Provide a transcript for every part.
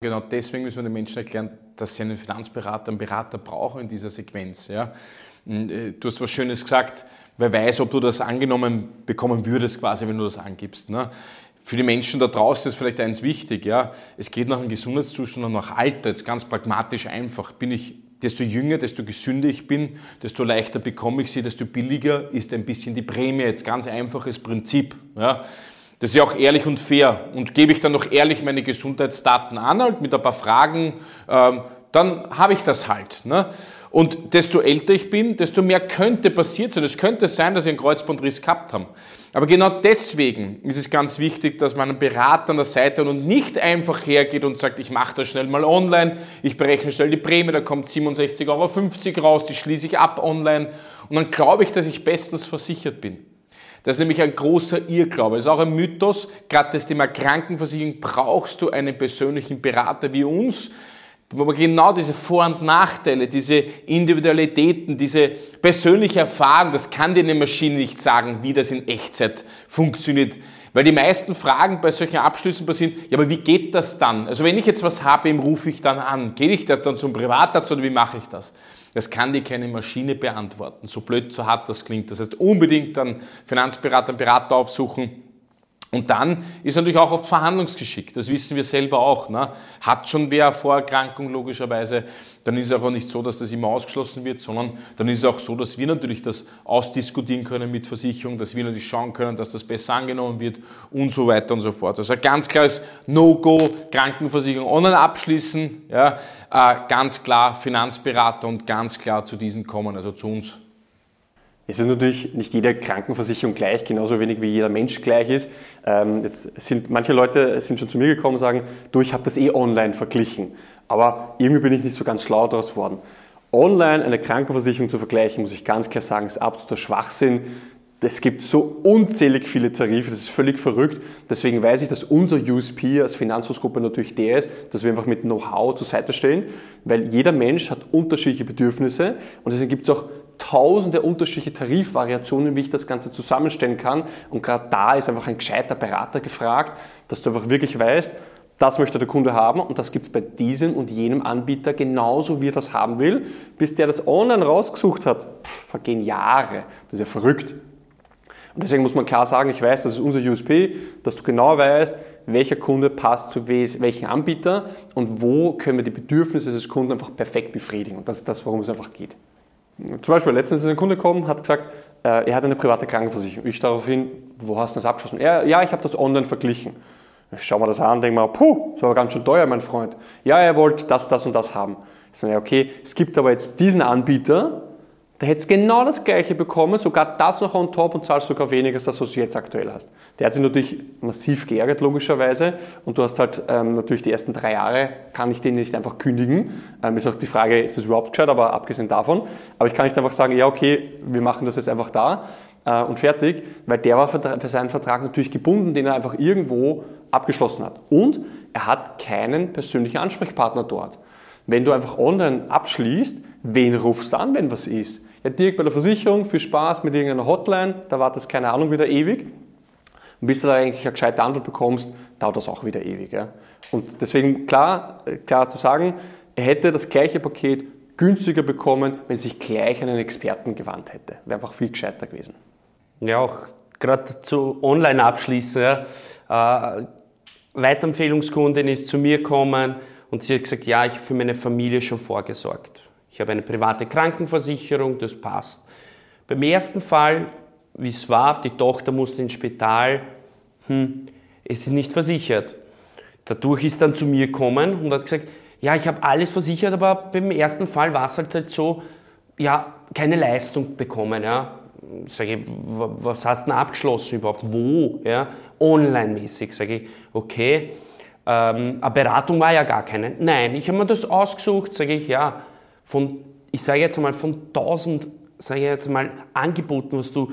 Genau deswegen müssen wir den Menschen erklären, dass sie einen Finanzberater, einen Berater brauchen in dieser Sequenz. Ja? Äh, du hast was Schönes gesagt, wer weiß, ob du das angenommen bekommen würdest, quasi, wenn du das angibst. Ne? Für die Menschen da draußen ist vielleicht eins wichtig, ja. Es geht nach dem Gesundheitszustand und nach Alter, jetzt ganz pragmatisch einfach. Bin ich, desto jünger, desto gesünder ich bin, desto leichter bekomme ich sie, desto billiger ist ein bisschen die Prämie. Jetzt ganz einfaches Prinzip, ja. Das ist ja auch ehrlich und fair. Und gebe ich dann noch ehrlich meine Gesundheitsdaten an, halt mit ein paar Fragen, ähm, dann habe ich das halt. Ne? Und desto älter ich bin, desto mehr könnte passiert sein. Es könnte sein, dass ich einen Kreuzbandriss gehabt habe. Aber genau deswegen ist es ganz wichtig, dass man einen Berater an der Seite hat und nicht einfach hergeht und sagt, ich mache das schnell mal online, ich berechne schnell die Prämie, da kommt 67,50 Euro raus, die schließe ich ab online und dann glaube ich, dass ich bestens versichert bin. Das ist nämlich ein großer Irrglaube. Das ist auch ein Mythos. Gerade das Thema Krankenversicherung brauchst du einen persönlichen Berater wie uns, wo man genau diese Vor- und Nachteile, diese Individualitäten, diese persönliche Erfahrung, das kann dir eine Maschine nicht sagen, wie das in Echtzeit funktioniert. Weil die meisten Fragen bei solchen Abschlüssen passieren, ja, aber wie geht das dann? Also wenn ich jetzt was habe, wem rufe ich dann an? Gehe ich da dann zum Privatarzt oder wie mache ich das? Das kann dir keine Maschine beantworten, so blöd, so hart das klingt. Das heißt, unbedingt dann Finanzberater, Berater aufsuchen, und dann ist natürlich auch oft Verhandlungsgeschick, das wissen wir selber auch. Ne? Hat schon wer Vorerkrankung logischerweise, dann ist es auch nicht so, dass das immer ausgeschlossen wird, sondern dann ist es auch so, dass wir natürlich das ausdiskutieren können mit Versicherung, dass wir natürlich schauen können, dass das besser angenommen wird und so weiter und so fort. Also ganz klares No-Go, Krankenversicherung online abschließen, ja? Äh, ganz klar Finanzberater und ganz klar zu diesen kommen, also zu uns es ist natürlich nicht jede Krankenversicherung gleich, genauso wenig wie jeder Mensch gleich ist. Ähm, jetzt sind manche Leute sind schon zu mir gekommen und sagen, du, ich habe das eh online verglichen, aber irgendwie bin ich nicht so ganz schlau daraus geworden. Online eine Krankenversicherung zu vergleichen, muss ich ganz klar sagen, ist absoluter Schwachsinn. Es gibt so unzählig viele Tarife, das ist völlig verrückt. Deswegen weiß ich, dass unser USP als Finanzhausgruppe natürlich der ist, dass wir einfach mit Know-how zur Seite stehen, weil jeder Mensch hat unterschiedliche Bedürfnisse und deswegen gibt es auch tausende unterschiedliche Tarifvariationen, wie ich das Ganze zusammenstellen kann. Und gerade da ist einfach ein gescheiter Berater gefragt, dass du einfach wirklich weißt, das möchte der Kunde haben und das gibt es bei diesem und jenem Anbieter genauso, wie er das haben will. Bis der das online rausgesucht hat, pff, vergehen Jahre. Das ist ja verrückt. Und deswegen muss man klar sagen, ich weiß, das ist unser USP, dass du genau weißt, welcher Kunde passt zu welchem Anbieter und wo können wir die Bedürfnisse des Kunden einfach perfekt befriedigen. Und das ist das, worum es einfach geht. Zum Beispiel, letztens ist ein Kunde gekommen, hat gesagt, äh, er hat eine private Krankenversicherung. Ich daraufhin, wo hast du das abgeschlossen? Er, ja, ich habe das online verglichen. Ich schaue mir das an denke mir, puh, das war ganz schön teuer, mein Freund. Ja, er wollte das, das und das haben. Ich sage, okay, es gibt aber jetzt diesen Anbieter, der hätte genau das gleiche bekommen, sogar das noch on top und zahlst sogar weniger als das, was du jetzt aktuell hast. Der hat sich natürlich massiv geärgert, logischerweise. Und du hast halt ähm, natürlich die ersten drei Jahre, kann ich den nicht einfach kündigen. Ähm, ist auch die Frage, ist das überhaupt gescheit, aber abgesehen davon. Aber ich kann nicht einfach sagen, ja, okay, wir machen das jetzt einfach da äh, und fertig, weil der war für seinen Vertrag natürlich gebunden, den er einfach irgendwo abgeschlossen hat. Und er hat keinen persönlichen Ansprechpartner dort. Wenn du einfach online abschließt, wen rufst du an, wenn was ist? Ja, Dirk bei der Versicherung, viel Spaß mit irgendeiner Hotline, da wartet es keine Ahnung wieder ewig. Und bis du da eigentlich eine gescheite Antwort bekommst, dauert das auch wieder ewig. Ja. Und deswegen klar, klar zu sagen, er hätte das gleiche Paket günstiger bekommen, wenn sich gleich an einen Experten gewandt hätte. Wäre einfach viel gescheiter gewesen. Ja, auch gerade zu Online abschließen. Ja. Äh, Weiterempfehlungskundin ist zu mir gekommen und sie hat gesagt, ja, ich habe für meine Familie schon vorgesorgt. Ich habe eine private Krankenversicherung, das passt. Beim ersten Fall, wie es war, die Tochter musste ins Spital, hm, es ist nicht versichert. Dadurch ist dann zu mir gekommen und hat gesagt, ja, ich habe alles versichert, aber beim ersten Fall war es halt, halt so, ja, keine Leistung bekommen. Ja. Sage ich, was hast du denn abgeschlossen überhaupt? Wo? Ja? Online-mäßig. Sage ich, okay, ähm, eine Beratung war ja gar keine. Nein, ich habe mir das ausgesucht, sage ich, ja, von, ich sage jetzt einmal, von 1000, sage jetzt einmal, Angeboten, was du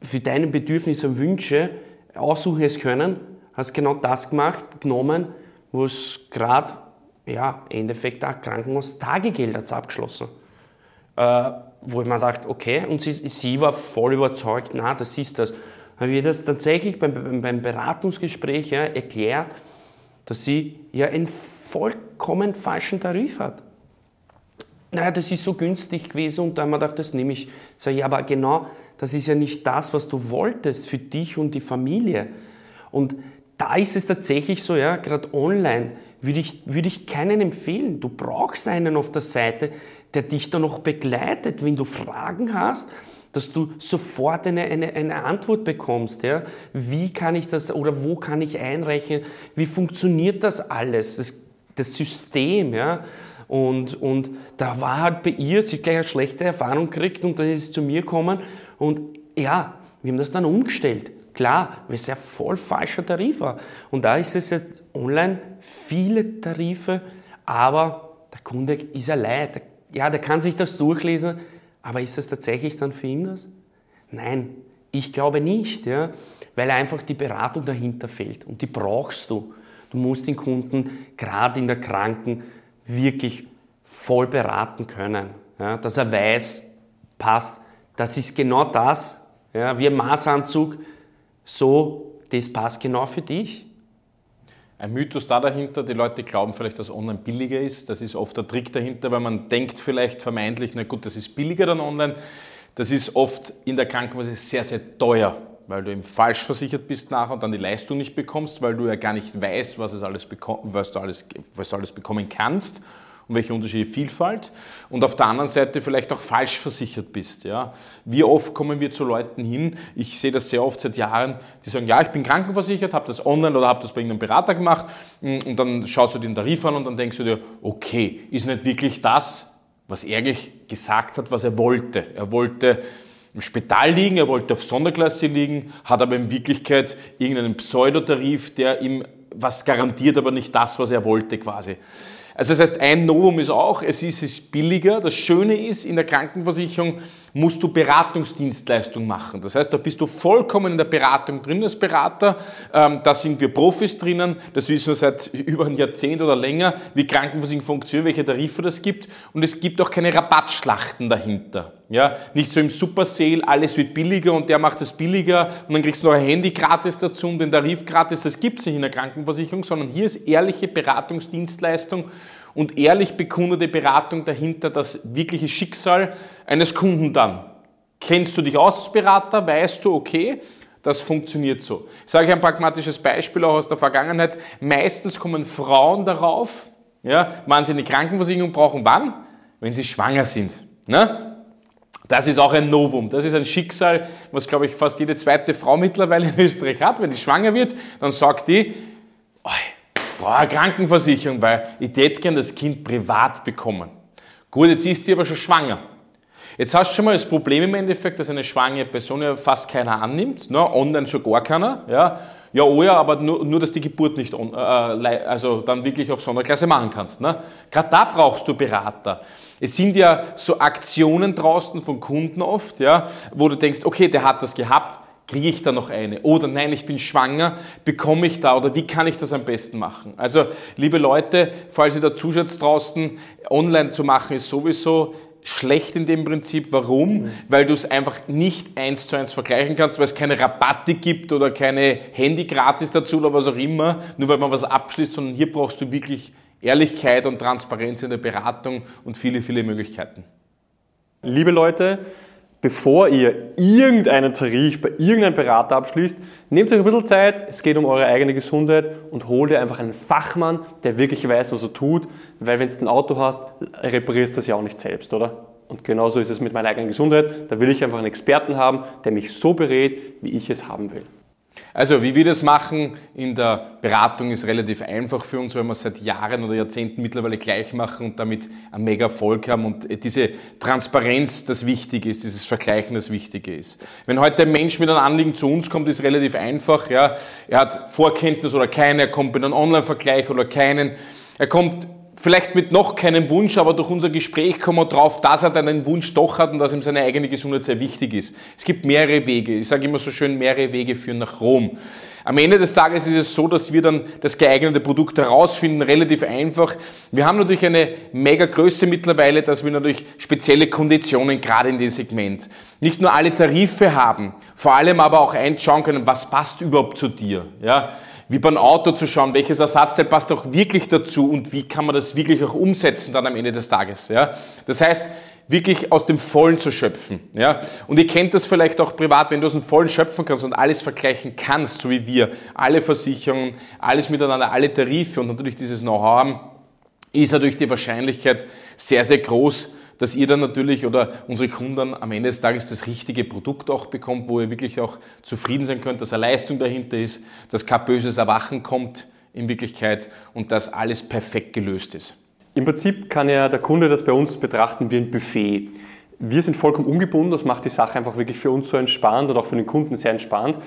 für deine Bedürfnisse und Wünsche aussuchen hast können, hast genau das gemacht, genommen, wo es gerade, ja, im Endeffekt auch Krankenhaus-Tagegeld hat abgeschlossen. Äh, wo ich mir dachte, okay, und sie, sie war voll überzeugt, na, das ist das. Habe ich das tatsächlich beim, beim Beratungsgespräch ja, erklärt, dass sie ja einen vollkommen falschen Tarif hat. Naja, das ist so günstig gewesen und da haben wir gedacht, das nehme ich. Sag ich, aber genau, das ist ja nicht das, was du wolltest für dich und die Familie. Und da ist es tatsächlich so, ja, gerade online würde ich, würde ich keinen empfehlen. Du brauchst einen auf der Seite, der dich da noch begleitet, wenn du Fragen hast, dass du sofort eine, eine, eine Antwort bekommst. Ja? Wie kann ich das oder wo kann ich einreichen? Wie funktioniert das alles? Das, das System, ja. Und, und da war halt bei ihr, sie hat gleich eine schlechte Erfahrung gekriegt und dann ist sie zu mir gekommen und ja, wir haben das dann umgestellt. Klar, weil es ja voll falscher Tarif war. Und da ist es jetzt online viele Tarife, aber der Kunde ist allein. Ja, der kann sich das durchlesen, aber ist das tatsächlich dann für ihn das? Nein, ich glaube nicht, ja, weil einfach die Beratung dahinter fehlt und die brauchst du. Du musst den Kunden gerade in der Kranken wirklich voll beraten können, ja, dass er weiß, passt, das ist genau das, ja, wie ein Maßanzug, so, das passt genau für dich. Ein Mythos da dahinter, die Leute glauben vielleicht, dass online billiger ist. Das ist oft der Trick dahinter, weil man denkt vielleicht vermeintlich, na gut, das ist billiger dann online. Das ist oft in der Krankenkasse sehr, sehr teuer, weil du eben falsch versichert bist nachher und dann die Leistung nicht bekommst, weil du ja gar nicht weißt, was, es alles was, du, alles, was du alles bekommen kannst und welche Unterschiede Vielfalt und auf der anderen Seite vielleicht auch falsch versichert bist. Ja. Wie oft kommen wir zu Leuten hin, ich sehe das sehr oft seit Jahren, die sagen, ja, ich bin krankenversichert, habe das online oder habe das bei irgendeinem Berater gemacht und dann schaust du den Tarif an und dann denkst du dir, okay, ist nicht wirklich das, was er gesagt hat, was er wollte. Er wollte im Spital liegen, er wollte auf Sonderklasse liegen, hat aber in Wirklichkeit irgendeinen Pseudotarif, der ihm was garantiert, aber nicht das, was er wollte quasi. Also das heißt, ein Novum ist auch, es ist, es billiger. Das Schöne ist, in der Krankenversicherung musst du Beratungsdienstleistung machen. Das heißt, da bist du vollkommen in der Beratung drin als Berater. Ähm, da sind wir Profis drinnen. Das wissen wir seit über ein Jahrzehnt oder länger, wie Krankenversicherung funktioniert, welche Tarife das gibt. Und es gibt auch keine Rabattschlachten dahinter. Ja, nicht so im Super Sale, alles wird billiger und der macht es billiger und dann kriegst du noch ein Handy gratis dazu und den Tarif gratis. Das gibt es nicht in der Krankenversicherung, sondern hier ist ehrliche Beratungsdienstleistung und ehrlich bekundete Beratung dahinter das wirkliche Schicksal eines Kunden dann. Kennst du dich aus als Berater? Weißt du, okay, das funktioniert so. Ich sage ein pragmatisches Beispiel auch aus der Vergangenheit. Meistens kommen Frauen darauf, ja, wann sie eine Krankenversicherung brauchen. Wann? Wenn sie schwanger sind. Ne? Das ist auch ein Novum. Das ist ein Schicksal, was, glaube ich, fast jede zweite Frau mittlerweile in Österreich hat. Wenn die schwanger wird, dann sagt die, oh, brauche eine Krankenversicherung, weil ich hätte gerne das Kind privat bekommen. Gut, jetzt ist sie aber schon schwanger. Jetzt hast du schon mal das Problem im Endeffekt, dass eine schwangere Person ja fast keiner annimmt, ne? online schon gar keiner. Ja, ja oh ja, aber nur, nur dass die Geburt nicht on, äh, also dann wirklich auf Sonderklasse machen kannst. Ne? Gerade da brauchst du Berater. Es sind ja so Aktionen draußen von Kunden oft, ja, wo du denkst, okay, der hat das gehabt, kriege ich da noch eine? Oder nein, ich bin schwanger, bekomme ich da? Oder wie kann ich das am besten machen? Also, liebe Leute, falls ihr da zuschaut draußen, online zu machen ist sowieso schlecht in dem Prinzip. Warum? Mhm. Weil du es einfach nicht eins zu eins vergleichen kannst, weil es keine Rabatte gibt oder keine Handy gratis dazu oder was auch immer, nur weil man was abschließt, sondern hier brauchst du wirklich Ehrlichkeit und Transparenz in der Beratung und viele, viele Möglichkeiten. Liebe Leute, bevor ihr irgendeinen Tarif bei irgendeinem Berater abschließt, nehmt euch ein bisschen Zeit, es geht um eure eigene Gesundheit und holt ihr einfach einen Fachmann, der wirklich weiß, was er tut, weil wenn du ein Auto hast, reparierst du das ja auch nicht selbst, oder? Und genauso ist es mit meiner eigenen Gesundheit. Da will ich einfach einen Experten haben, der mich so berät, wie ich es haben will. Also, wie wir das machen in der Beratung ist relativ einfach für uns, weil wir es seit Jahren oder Jahrzehnten mittlerweile gleich machen und damit einen mega Erfolg haben und diese Transparenz das Wichtige ist, dieses Vergleichen das Wichtige ist. Wenn heute ein Mensch mit einem Anliegen zu uns kommt, ist relativ einfach, ja. Er hat Vorkenntnis oder keine, er kommt mit einem Online-Vergleich oder keinen. Er kommt vielleicht mit noch keinem Wunsch, aber durch unser Gespräch kommen wir drauf, dass er dann einen Wunsch doch hat und dass ihm seine eigene Gesundheit sehr wichtig ist. Es gibt mehrere Wege. Ich sage immer so schön, mehrere Wege führen nach Rom. Am Ende des Tages ist es so, dass wir dann das geeignete Produkt herausfinden, relativ einfach. Wir haben natürlich eine mega Größe mittlerweile, dass wir natürlich spezielle Konditionen gerade in dem Segment. Nicht nur alle Tarife haben, vor allem aber auch einschauen können, was passt überhaupt zu dir. Ja? Wie beim Auto zu schauen, welches Ersatzteil passt auch wirklich dazu und wie kann man das wirklich auch umsetzen dann am Ende des Tages. Ja? Das heißt, wirklich aus dem Vollen zu schöpfen. Ja? Und ihr kennt das vielleicht auch privat, wenn du aus dem Vollen schöpfen kannst und alles vergleichen kannst, so wie wir, alle Versicherungen, alles miteinander, alle Tarife und natürlich dieses Know-how haben, ist natürlich die Wahrscheinlichkeit sehr, sehr groß, dass ihr dann natürlich oder unsere Kunden am Ende des Tages das richtige Produkt auch bekommt, wo ihr wirklich auch zufrieden sein könnt, dass eine Leistung dahinter ist, dass kein böses Erwachen kommt in Wirklichkeit und dass alles perfekt gelöst ist. Im Prinzip kann ja der Kunde das bei uns betrachten wie ein Buffet. Wir sind vollkommen ungebunden, das macht die Sache einfach wirklich für uns so entspannt und auch für den Kunden sehr entspannt.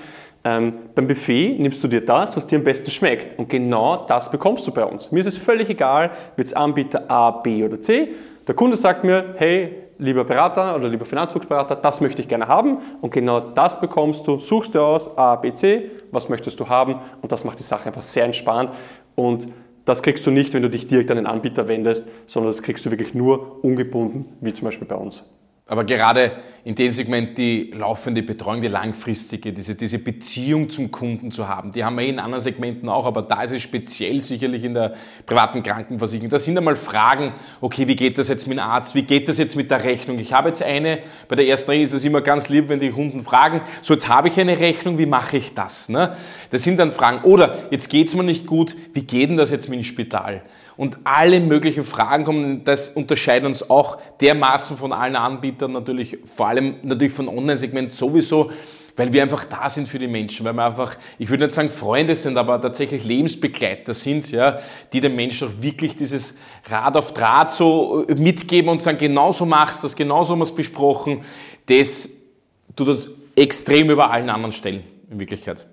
Ähm, beim Buffet nimmst du dir das, was dir am besten schmeckt und genau das bekommst du bei uns. Mir ist es völlig egal, wird es Anbieter A, B oder C. Der Kunde sagt mir, hey, lieber Berater oder lieber Finanzfuchsberater, das möchte ich gerne haben. Und genau das bekommst du, suchst du aus, A, B, C, was möchtest du haben? Und das macht die Sache einfach sehr entspannt. Und das kriegst du nicht, wenn du dich direkt an den Anbieter wendest, sondern das kriegst du wirklich nur ungebunden, wie zum Beispiel bei uns. Aber gerade in dem Segment die laufende Betreuung, die langfristige, diese, diese Beziehung zum Kunden zu haben, die haben wir in anderen Segmenten auch, aber da ist es speziell sicherlich in der privaten Krankenversicherung. Da sind einmal Fragen, okay, wie geht das jetzt mit dem Arzt, wie geht das jetzt mit der Rechnung? Ich habe jetzt eine, bei der ersten ist es immer ganz lieb, wenn die Kunden fragen, so jetzt habe ich eine Rechnung, wie mache ich das? Ne? Das sind dann Fragen. Oder jetzt geht es mir nicht gut, wie geht denn das jetzt mit dem Spital? Und alle möglichen Fragen kommen, das unterscheidet uns auch dermaßen von allen Anbietern natürlich, vor allem natürlich von Online-Segment sowieso, weil wir einfach da sind für die Menschen, weil wir einfach, ich würde nicht sagen Freunde sind, aber tatsächlich Lebensbegleiter sind, ja, die den Menschen auch wirklich dieses Rad auf Draht so äh, mitgeben und sagen, genauso machst du das, genauso haben wir es besprochen, das tut uns extrem über allen anderen Stellen in Wirklichkeit.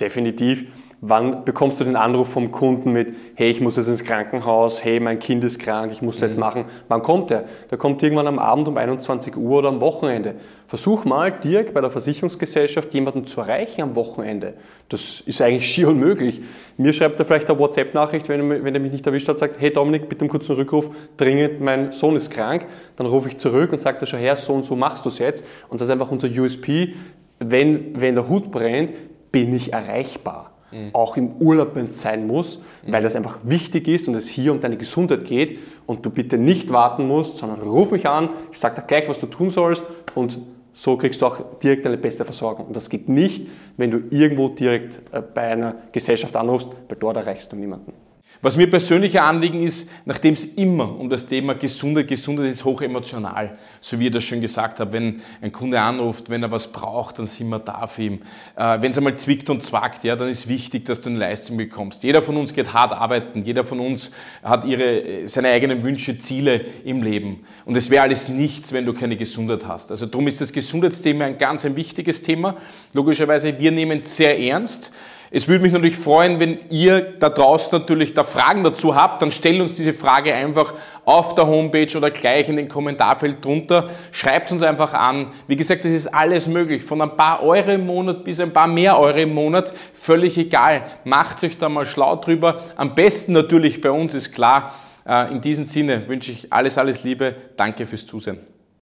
definitiv wann bekommst du den Anruf vom Kunden mit, hey, ich muss jetzt ins Krankenhaus, hey, mein Kind ist krank, ich muss mhm. jetzt machen. Wann kommt der? Der kommt irgendwann am Abend um 21 Uhr oder am Wochenende. Versuch mal direkt bei der Versicherungsgesellschaft jemanden zu erreichen am Wochenende. Das ist eigentlich schier unmöglich. Mir schreibt er vielleicht eine WhatsApp-Nachricht, wenn, wenn er mich nicht erwischt hat, sagt, hey Dominik, bitte einen kurzen Rückruf, dringend, mein Sohn ist krank. Dann rufe ich zurück und sage, schau her, so und so machst du es jetzt. Und das ist einfach unser USP. Wenn, wenn der Hut brennt, bin ich erreichbar mhm. auch im Urlaub, wenn es sein muss, mhm. weil das einfach wichtig ist und es hier um deine Gesundheit geht und du bitte nicht warten musst, sondern ruf mich an, ich sage dir gleich, was du tun sollst und so kriegst du auch direkt eine beste Versorgung. Und das geht nicht, wenn du irgendwo direkt äh, bei einer Gesellschaft anrufst, weil dort erreichst du niemanden. Was mir persönlich Anliegen ist, nachdem es immer um das Thema Gesundheit, Gesundheit ist hoch emotional, so wie ich das schon gesagt habe, wenn ein Kunde anruft, wenn er was braucht, dann sind wir da für ihn. Äh, wenn es einmal zwickt und zwackt, ja, dann ist wichtig, dass du eine Leistung bekommst. Jeder von uns geht hart arbeiten, jeder von uns hat ihre, seine eigenen Wünsche, Ziele im Leben. Und es wäre alles nichts, wenn du keine Gesundheit hast. Also darum ist das Gesundheitsthema ein ganz ein wichtiges Thema. Logischerweise, wir nehmen es sehr ernst. Es würde mich natürlich freuen, wenn ihr da draußen natürlich da Fragen dazu habt, dann stellt uns diese Frage einfach auf der Homepage oder gleich in den Kommentarfeld drunter. Schreibt uns einfach an. Wie gesagt, es ist alles möglich. Von ein paar Euro im Monat bis ein paar mehr Euro im Monat. Völlig egal. Macht euch da mal schlau drüber. Am besten natürlich bei uns ist klar. Äh, in diesem Sinne wünsche ich alles, alles Liebe. Danke fürs Zusehen.